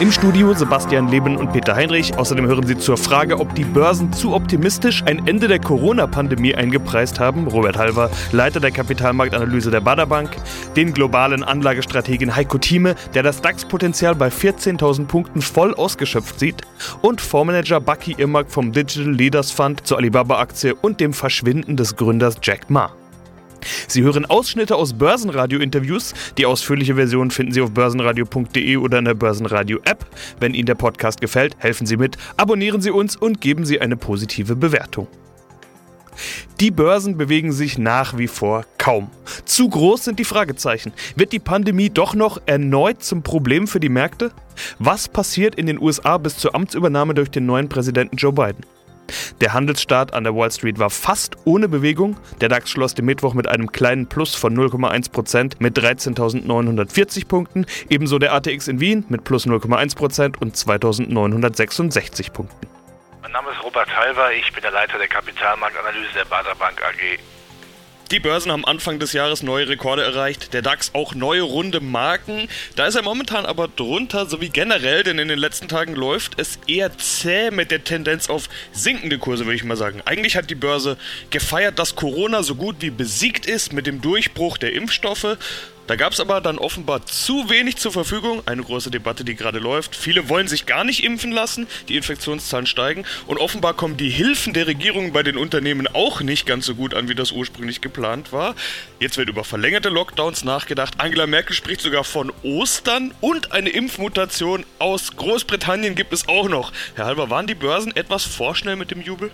Im Studio Sebastian Leben und Peter Heinrich. Außerdem hören Sie zur Frage, ob die Börsen zu optimistisch ein Ende der Corona-Pandemie eingepreist haben. Robert Halver, Leiter der Kapitalmarktanalyse der Bader Bank. Den globalen Anlagestrategen Heiko Thieme, der das DAX-Potenzial bei 14.000 Punkten voll ausgeschöpft sieht. Und Fondsmanager Bucky Irmak vom Digital Leaders Fund zur Alibaba-Aktie und dem Verschwinden des Gründers Jack Ma. Sie hören Ausschnitte aus Börsenradio-Interviews. Die ausführliche Version finden Sie auf börsenradio.de oder in der Börsenradio-App. Wenn Ihnen der Podcast gefällt, helfen Sie mit, abonnieren Sie uns und geben Sie eine positive Bewertung. Die Börsen bewegen sich nach wie vor kaum. Zu groß sind die Fragezeichen. Wird die Pandemie doch noch erneut zum Problem für die Märkte? Was passiert in den USA bis zur Amtsübernahme durch den neuen Präsidenten Joe Biden? Der Handelsstart an der Wall Street war fast ohne Bewegung. Der DAX schloss den Mittwoch mit einem kleinen Plus von 0,1% mit 13.940 Punkten. Ebenso der ATX in Wien mit plus 0,1% und 2.966 Punkten. Mein Name ist Robert Halver, ich bin der Leiter der Kapitalmarktanalyse der Bader Bank AG. Die Börsen haben Anfang des Jahres neue Rekorde erreicht, der DAX auch neue runde Marken. Da ist er momentan aber drunter, so wie generell, denn in den letzten Tagen läuft es eher zäh mit der Tendenz auf sinkende Kurse, würde ich mal sagen. Eigentlich hat die Börse gefeiert, dass Corona so gut wie besiegt ist mit dem Durchbruch der Impfstoffe. Da gab es aber dann offenbar zu wenig zur Verfügung. Eine große Debatte, die gerade läuft. Viele wollen sich gar nicht impfen lassen, die Infektionszahlen steigen. Und offenbar kommen die Hilfen der Regierung bei den Unternehmen auch nicht ganz so gut an, wie das ursprünglich geplant war. Jetzt wird über verlängerte Lockdowns nachgedacht. Angela Merkel spricht sogar von Ostern und eine Impfmutation aus Großbritannien gibt es auch noch. Herr Halber, waren die Börsen etwas vorschnell mit dem Jubel?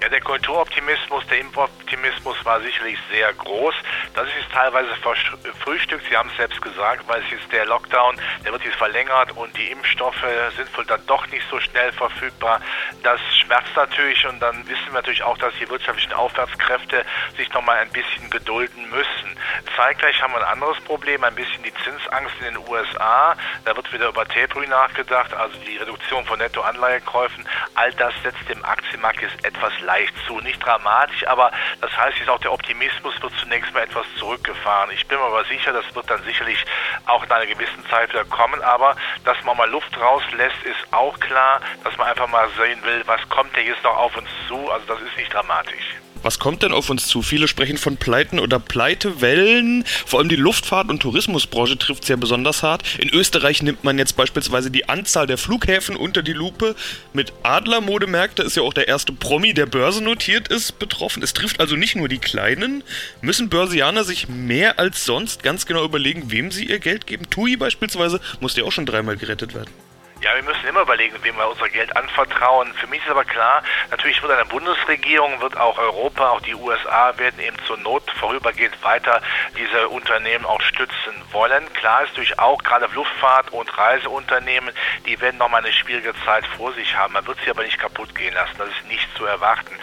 Ja, der Kulturoptimismus, der Impfoptimismus war sicherlich sehr groß. Das ist teilweise verfrühstückt. Sie haben es selbst gesagt, weil es ist der Lockdown, der wird jetzt verlängert und die Impfstoffe sind wohl dann doch nicht so schnell verfügbar. Das schmerzt natürlich und dann wissen wir natürlich auch, dass die wirtschaftlichen Aufwärtskräfte sich nochmal ein bisschen gedulden müssen. Zeitgleich haben wir ein anderes Problem, ein bisschen die Zinsangst in den USA. Da wird wieder über Tapering nachgedacht, also die Reduktion von Nettoanleihekäufen. All das setzt dem Aktienmarkt jetzt etwas leicht zu. Nicht dramatisch, aber das heißt, jetzt auch der Optimismus wird zunächst mal etwas zurückgefahren. Ich bin mir aber sicher, das wird dann sicherlich auch in einer gewissen Zeit wieder kommen. Aber dass man mal Luft rauslässt, ist auch klar, dass man einfach mal sehen will, was kommt denn jetzt noch auf uns zu. Also das ist nicht dramatisch. Was kommt denn auf uns zu? Viele sprechen von Pleiten oder Pleitewellen. Vor allem die Luftfahrt- und Tourismusbranche trifft es ja besonders hart. In Österreich nimmt man jetzt beispielsweise die Anzahl der Flughäfen unter die Lupe. Mit Adler-Modemärkte ist ja auch der erste Promi, der börsennotiert ist, betroffen. Es trifft also nicht nur die Kleinen. Müssen Börsianer sich mehr als sonst ganz genau überlegen, wem sie ihr Geld geben? TUI beispielsweise musste ja auch schon dreimal gerettet werden. Ja, wir müssen immer überlegen, wem wir unser Geld anvertrauen. Für mich ist aber klar, natürlich wird eine Bundesregierung, wird auch Europa, auch die USA werden eben zur Not vorübergehend weiter diese Unternehmen auch stützen wollen. Klar ist natürlich auch gerade Luftfahrt und Reiseunternehmen, die werden nochmal eine schwierige Zeit vor sich haben. Man wird sie aber nicht kaputt gehen lassen. Das ist nicht zu erwarten.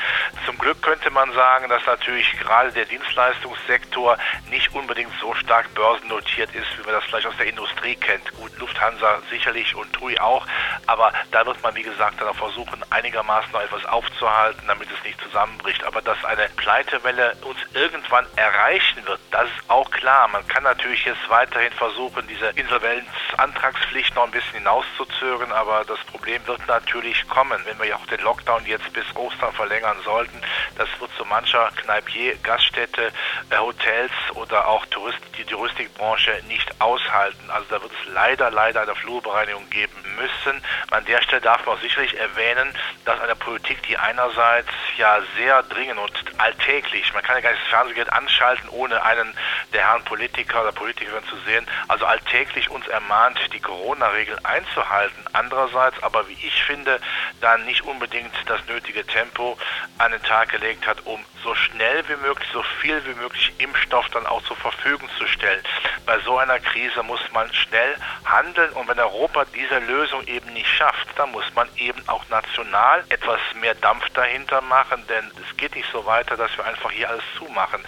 Zum Glück könnte man sagen, dass natürlich gerade der Dienstleistungssektor nicht unbedingt so stark börsennotiert ist, wie man das vielleicht aus der Industrie kennt. Gut, Lufthansa sicherlich und TUI auch auch. Aber da wird man, wie gesagt, dann auch versuchen, einigermaßen noch etwas aufzuhalten, damit es nicht zusammenbricht. Aber dass eine Pleitewelle uns irgendwann erreichen wird, das ist auch klar. Man kann natürlich jetzt weiterhin versuchen, diese Insolvenzantragspflicht noch ein bisschen hinauszuzögern, aber das Problem wird natürlich kommen, wenn wir ja auch den Lockdown jetzt bis Ostern verlängern sollten. Das wird zu mancher Kneipier, Gaststätte, äh, Hotels oder auch Tourist, die Touristikbranche nicht aushalten. Also da wird es leider, leider eine Flurbereinigung geben müssen. An der Stelle darf man auch sicherlich erwähnen, dass eine Politik, die einerseits ja sehr dringend und alltäglich, man kann ja gar nicht das Fernsehgeld anschalten, ohne einen der Herren Politiker oder Politikerin zu sehen, also alltäglich uns ermahnt, die Corona-Regeln einzuhalten. Andererseits aber, wie ich finde, dann nicht unbedingt das nötige Tempo an den Tag gelegt hat, um so schnell wie möglich, so viel wie möglich Impfstoff dann auch zur Verfügung zu stellen. Bei so einer Krise muss man schnell handeln. Und wenn Europa diese Lösung eben nicht schafft, dann muss man eben auch national etwas mehr Dampf dahinter machen, denn es geht nicht so weiter, dass wir einfach hier alles zumachen.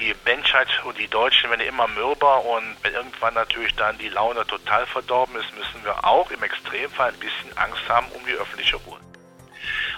Die Menschheit und die Deutschen werden immer mürber und wenn irgendwann natürlich dann die Laune total verdorben ist, müssen wir auch im Extremfall ein bisschen Angst haben um die öffentliche Ruhe.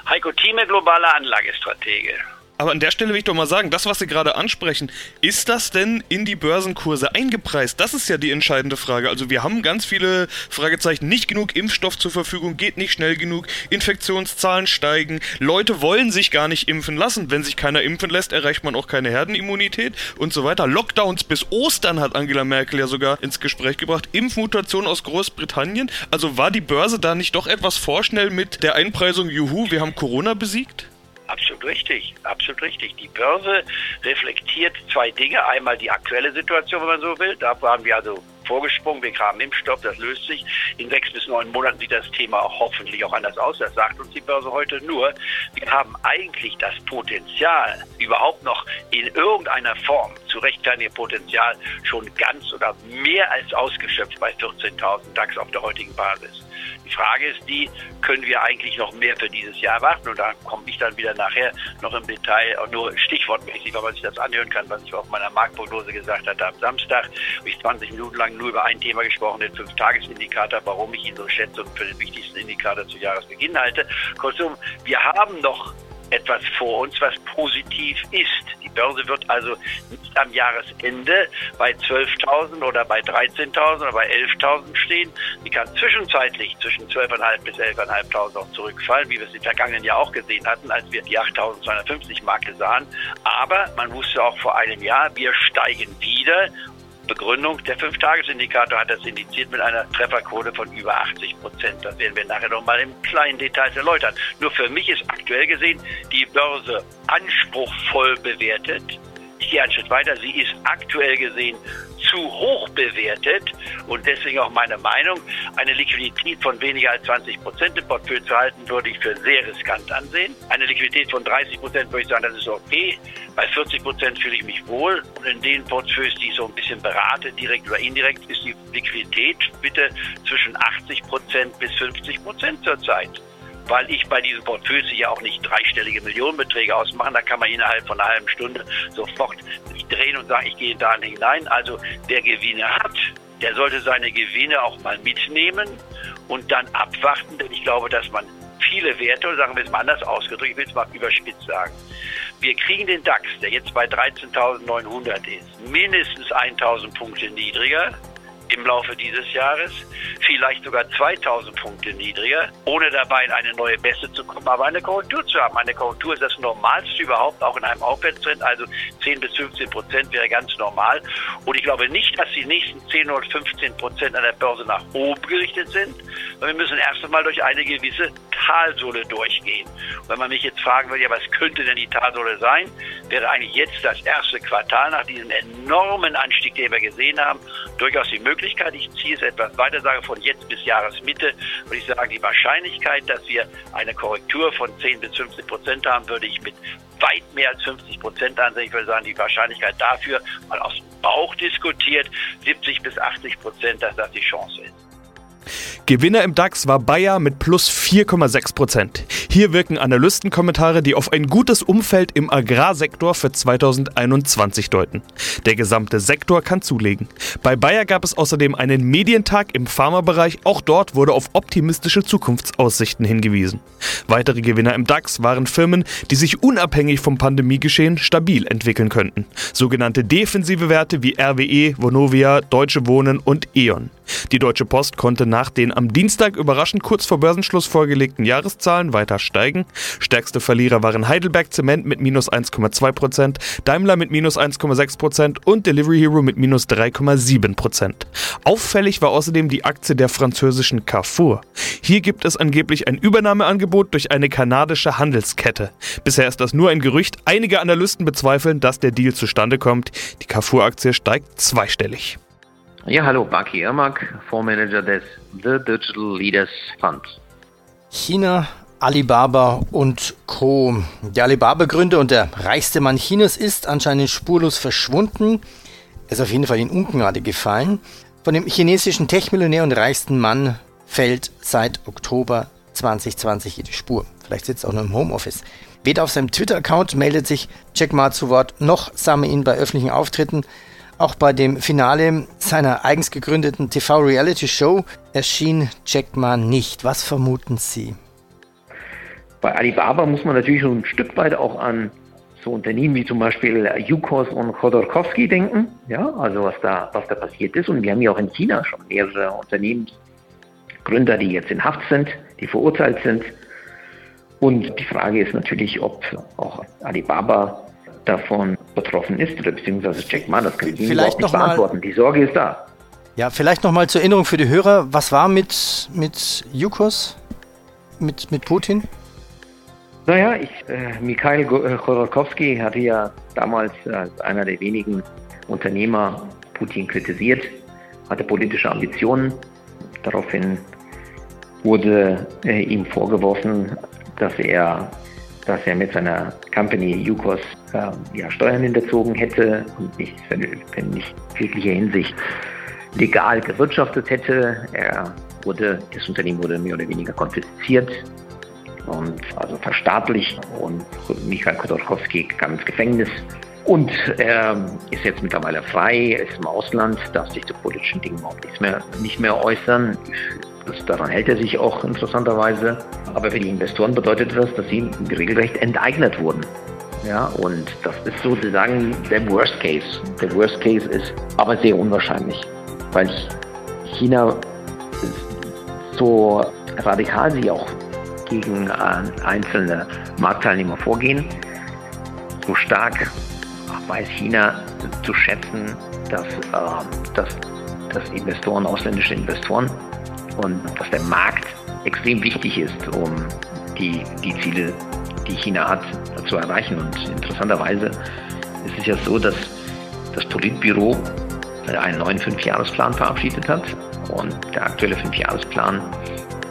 Heiko Thieme, globaler Anlagestratege. Aber an der Stelle will ich doch mal sagen, das, was Sie gerade ansprechen, ist das denn in die Börsenkurse eingepreist? Das ist ja die entscheidende Frage. Also wir haben ganz viele Fragezeichen. Nicht genug Impfstoff zur Verfügung, geht nicht schnell genug, Infektionszahlen steigen, Leute wollen sich gar nicht impfen lassen. Wenn sich keiner impfen lässt, erreicht man auch keine Herdenimmunität und so weiter. Lockdowns bis Ostern hat Angela Merkel ja sogar ins Gespräch gebracht. Impfmutation aus Großbritannien. Also war die Börse da nicht doch etwas vorschnell mit der Einpreisung, juhu, wir haben Corona besiegt? Absolut richtig, absolut richtig. Die Börse reflektiert zwei Dinge. Einmal die aktuelle Situation, wenn man so will. Da waren wir also vorgesprungen. Wir haben Impfstoff, das löst sich. In sechs bis neun Monaten sieht das Thema auch hoffentlich auch anders aus. Das sagt uns die Börse heute nur. Wir haben eigentlich das Potenzial, überhaupt noch in irgendeiner Form zu rechtfertigen Potenzial schon ganz oder mehr als ausgeschöpft bei 14.000 DAX auf der heutigen Basis. Die Frage ist die, können wir eigentlich noch mehr für dieses Jahr erwarten? Und da komme ich dann wieder nachher noch im Detail, nur stichwortmäßig, weil man sich das anhören kann, was ich auf meiner Marktprognose gesagt hatte am Samstag. Habe ich 20 Minuten lang nur über ein Thema gesprochen, den 5-Tages-Indikator, warum ich ihn so schätze und für den wichtigsten Indikator zu Jahresbeginn halte. Kurzum, wir haben noch etwas vor uns, was positiv ist. Die Börse wird also nicht am Jahresende bei 12.000 oder bei 13.000 oder bei 11.000 stehen. Sie kann zwischenzeitlich zwischen 12.500 bis 11.500 auch zurückfallen, wie wir es im vergangenen Jahr auch gesehen hatten, als wir die 8.250 Marke sahen. Aber man wusste auch vor einem Jahr, wir steigen wieder Begründung, der Fünf-Tages-Indikator hat das indiziert mit einer Trefferquote von über 80 Prozent. Das werden wir nachher noch mal im kleinen Detail erläutern. Nur für mich ist aktuell gesehen die Börse anspruchsvoll bewertet. Ich gehe einen Schritt weiter. Sie ist aktuell gesehen zu hoch bewertet und deswegen auch meine Meinung, eine Liquidität von weniger als 20 Prozent im Portfolio zu halten, würde ich für sehr riskant ansehen. Eine Liquidität von 30 Prozent würde ich sagen, das ist okay. Bei 40 Prozent fühle ich mich wohl und in den Portfolios, die ich so ein bisschen berate, direkt oder indirekt, ist die Liquidität bitte zwischen 80 Prozent bis 50 Prozent zurzeit weil ich bei diesen Portfolios ja auch nicht dreistellige Millionenbeträge ausmachen. Da kann man innerhalb von einer halben Stunde sofort sich drehen und sagen, ich gehe da hinein. Also wer Gewinne hat, der sollte seine Gewinne auch mal mitnehmen und dann abwarten, denn ich glaube, dass man viele Werte, sagen wir es mal anders ausgedrückt, ich will es mal überspitzt sagen, wir kriegen den DAX, der jetzt bei 13.900 ist, mindestens 1.000 Punkte niedriger im Laufe dieses Jahres, vielleicht sogar 2000 Punkte niedriger, ohne dabei in eine neue Beste zu kommen, aber eine Korrektur zu haben. Eine Korrektur ist das Normalste überhaupt, auch in einem Aufwärtstrend, also 10 bis 15 Prozent wäre ganz normal. Und ich glaube nicht, dass die nächsten 10 oder 15 Prozent an der Börse nach oben gerichtet sind, sondern wir müssen erst einmal durch eine gewisse Talsohle durchgehen. Und wenn man mich jetzt fragen will, ja, was könnte denn die Talsohle sein, wäre eigentlich jetzt das erste Quartal nach diesem enormen Anstieg, den wir gesehen haben, durchaus die Möglichkeit. Ich ziehe es etwas weiter, sage von jetzt bis Jahresmitte, würde ich sagen, die Wahrscheinlichkeit, dass wir eine Korrektur von 10 bis 15 Prozent haben, würde ich mit weit mehr als 50 Prozent ansehen. Ich würde sagen, die Wahrscheinlichkeit dafür, mal aus dem Bauch diskutiert, 70 bis 80 Prozent, dass das die Chance ist. Gewinner im DAX war Bayer mit plus 4,6 Prozent. Hier wirken Analystenkommentare, die auf ein gutes Umfeld im Agrarsektor für 2021 deuten. Der gesamte Sektor kann zulegen. Bei Bayer gab es außerdem einen Medientag im Pharmabereich. Auch dort wurde auf optimistische Zukunftsaussichten hingewiesen. Weitere Gewinner im DAX waren Firmen, die sich unabhängig vom Pandemiegeschehen stabil entwickeln könnten. Sogenannte defensive Werte wie RWE, Vonovia, Deutsche Wohnen und E.ON. Die Deutsche Post konnte nach den am Dienstag überraschend kurz vor Börsenschluss vorgelegten Jahreszahlen weiter steigen. Stärkste Verlierer waren Heidelberg Zement mit minus 1,2%, Daimler mit minus 1,6% und Delivery Hero mit minus 3,7%. Auffällig war außerdem die Aktie der französischen Carrefour. Hier gibt es angeblich ein Übernahmeangebot durch eine kanadische Handelskette. Bisher ist das nur ein Gerücht. Einige Analysten bezweifeln, dass der Deal zustande kommt. Die Carrefour-Aktie steigt zweistellig. Ja, hallo, Baki Irmak, Fondsmanager des The Digital Leaders Fund. China, Alibaba und Co. Der Alibaba-Gründer und der reichste Mann Chinas ist anscheinend spurlos verschwunden. Er ist auf jeden Fall in Ungnade gefallen. Von dem chinesischen Tech-Millionär und reichsten Mann fällt seit Oktober 2020 jede Spur. Vielleicht sitzt er auch nur im Homeoffice. Weder auf seinem Twitter-Account meldet sich Jack Ma zu Wort, noch sah man ihn bei öffentlichen Auftritten. Auch bei dem Finale seiner eigens gegründeten TV-Reality-Show erschien Jack Ma nicht. Was vermuten Sie? Bei Alibaba muss man natürlich ein Stück weit auch an so Unternehmen wie zum Beispiel Yukos und Khodorkovsky denken, ja, also was da, was da passiert ist. Und wir haben ja auch in China schon mehrere Unternehmensgründer, die jetzt in Haft sind, die verurteilt sind. Und die Frage ist natürlich, ob auch Alibaba davon betroffen ist oder beziehungsweise Jack Ma, das kann ich Ihnen überhaupt nicht beantworten. Mal, die Sorge ist da. Ja, vielleicht nochmal zur Erinnerung für die Hörer, was war mit, mit Yukos, mit, mit Putin? Naja, ich, äh, Mikhail äh, Khodorkovsky hatte ja damals als einer der wenigen Unternehmer Putin kritisiert, hatte politische Ambitionen. Daraufhin wurde äh, ihm vorgeworfen, dass er, dass er mit seiner Company Yukos äh, ja, Steuern hinterzogen hätte und nicht, in nicht jeglicher Hinsicht legal gewirtschaftet hätte. Er wurde, das Unternehmen wurde mehr oder weniger konfisziert und also verstaatlicht und Michael Khodorkovsky kam ins Gefängnis und er ist jetzt mittlerweile frei, ist im Ausland, darf sich zu politischen Dingen auch nicht mehr, nicht mehr äußern. Das, daran hält er sich auch interessanterweise. Aber für die Investoren bedeutet das, dass sie regelrecht enteignet wurden. Ja, und das ist sozusagen der Worst Case. Der Worst Case ist aber sehr unwahrscheinlich, weil China so radikal sie auch gegen äh, einzelne Marktteilnehmer vorgehen. So stark weiß China zu schätzen, dass, äh, dass, dass Investoren, ausländische Investoren und dass der Markt extrem wichtig ist, um die, die Ziele, die China hat, zu erreichen. Und interessanterweise ist es ja so, dass das Politbüro einen neuen Fünfjahresplan verabschiedet hat. Und der aktuelle Fünfjahresplan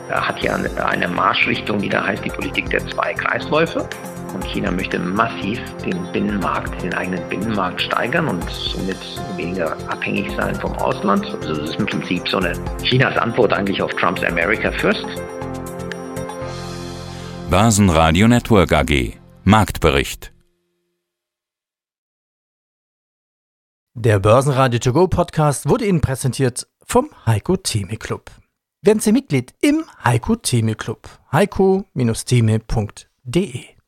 hat ja eine Marschrichtung, die da heißt die Politik der zwei Kreisläufe. Und China möchte massiv den Binnenmarkt, den eigenen Binnenmarkt steigern und somit weniger abhängig sein vom Ausland. Also das ist im Prinzip so eine Chinas Antwort eigentlich auf Trumps America First. Börsenradio Network AG Marktbericht Der Börsenradio To Go Podcast wurde Ihnen präsentiert vom Heiko Theme Club. Werden Sie Mitglied im Heiko Theme Club. heiko-theme.de